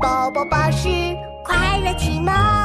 宝宝巴士快乐启蒙。